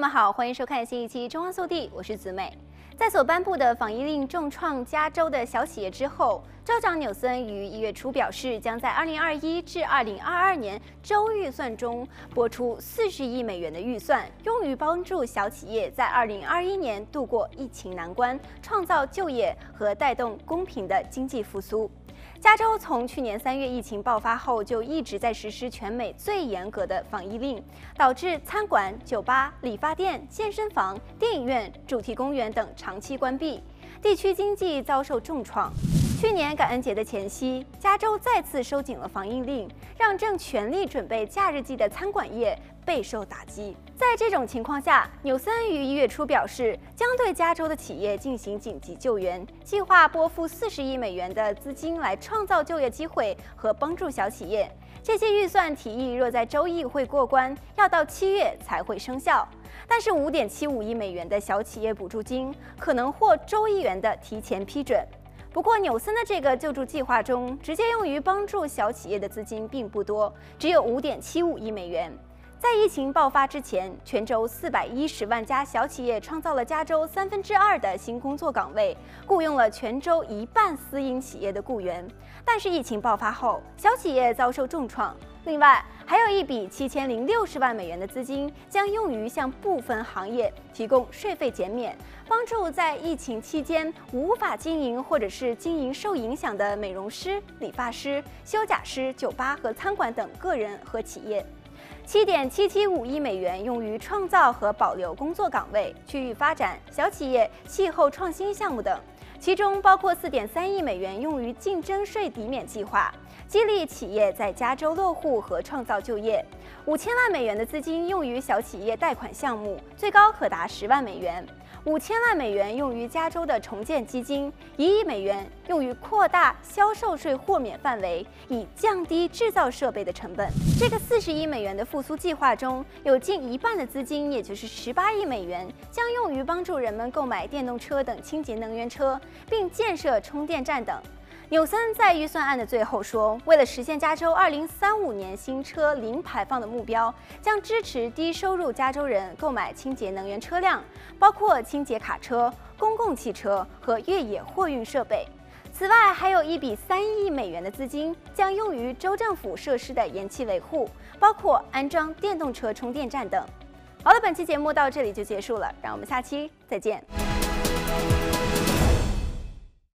友们好，欢迎收看新一期《中央速递》，我是子美。在所颁布的防疫令重创加州的小企业之后，州长纽森于一月初表示，将在二零二一至二零二二年州预算中拨出四十亿美元的预算，用于帮助小企业在二零二一年度过疫情难关，创造就业和带动公平的经济复苏。加州从去年三月疫情爆发后，就一直在实施全美最严格的防疫令，导致餐馆、酒吧、理发店、健身房、电影院、主题公园等长期关闭，地区经济遭受重创。去年感恩节的前夕，加州再次收紧了防疫令，让正全力准备假日季的餐馆业备受打击。在这种情况下，纽森于一月初表示，将对加州的企业进行紧急救援，计划拨付四十亿美元的资金来创造就业机会和帮助小企业。这些预算提议若在州议会过关，要到七月才会生效。但是五点七五亿美元的小企业补助金可能获州议员的提前批准。不过，纽森的这个救助计划中，直接用于帮助小企业的资金并不多，只有五点七五亿美元。在疫情爆发之前，全州四百一十万家小企业创造了加州三分之二的新工作岗位，雇佣了全州一半私营企业的雇员。但是疫情爆发后，小企业遭受重创。另外，还有一笔七千零六十万美元的资金将用于向部分行业提供税费减免，帮助在疫情期间无法经营或者是经营受影响的美容师、理发师、修甲师、酒吧和餐馆等个人和企业。七点七七五亿美元用于创造和保留工作岗位、区域发展、小企业、气候创新项目等，其中包括四点三亿美元用于竞争税抵免计划。激励企业在加州落户和创造就业，五千万美元的资金用于小企业贷款项目，最高可达十万美元；五千万美元用于加州的重建基金，一亿美元用于扩大销售税豁免范围，以降低制造设备的成本。这个四十亿美元的复苏计划中，有近一半的资金，也就是十八亿美元，将用于帮助人们购买电动车等清洁能源车，并建设充电站等。纽森在预算案的最后说，为了实现加州2035年新车零排放的目标，将支持低收入加州人购买清洁能源车辆，包括清洁卡车、公共汽车和越野货运设备。此外，还有一笔三亿美元的资金将用于州政府设施的延期维护，包括安装电动车充电站等。好了，本期节目到这里就结束了，让我们下期再见。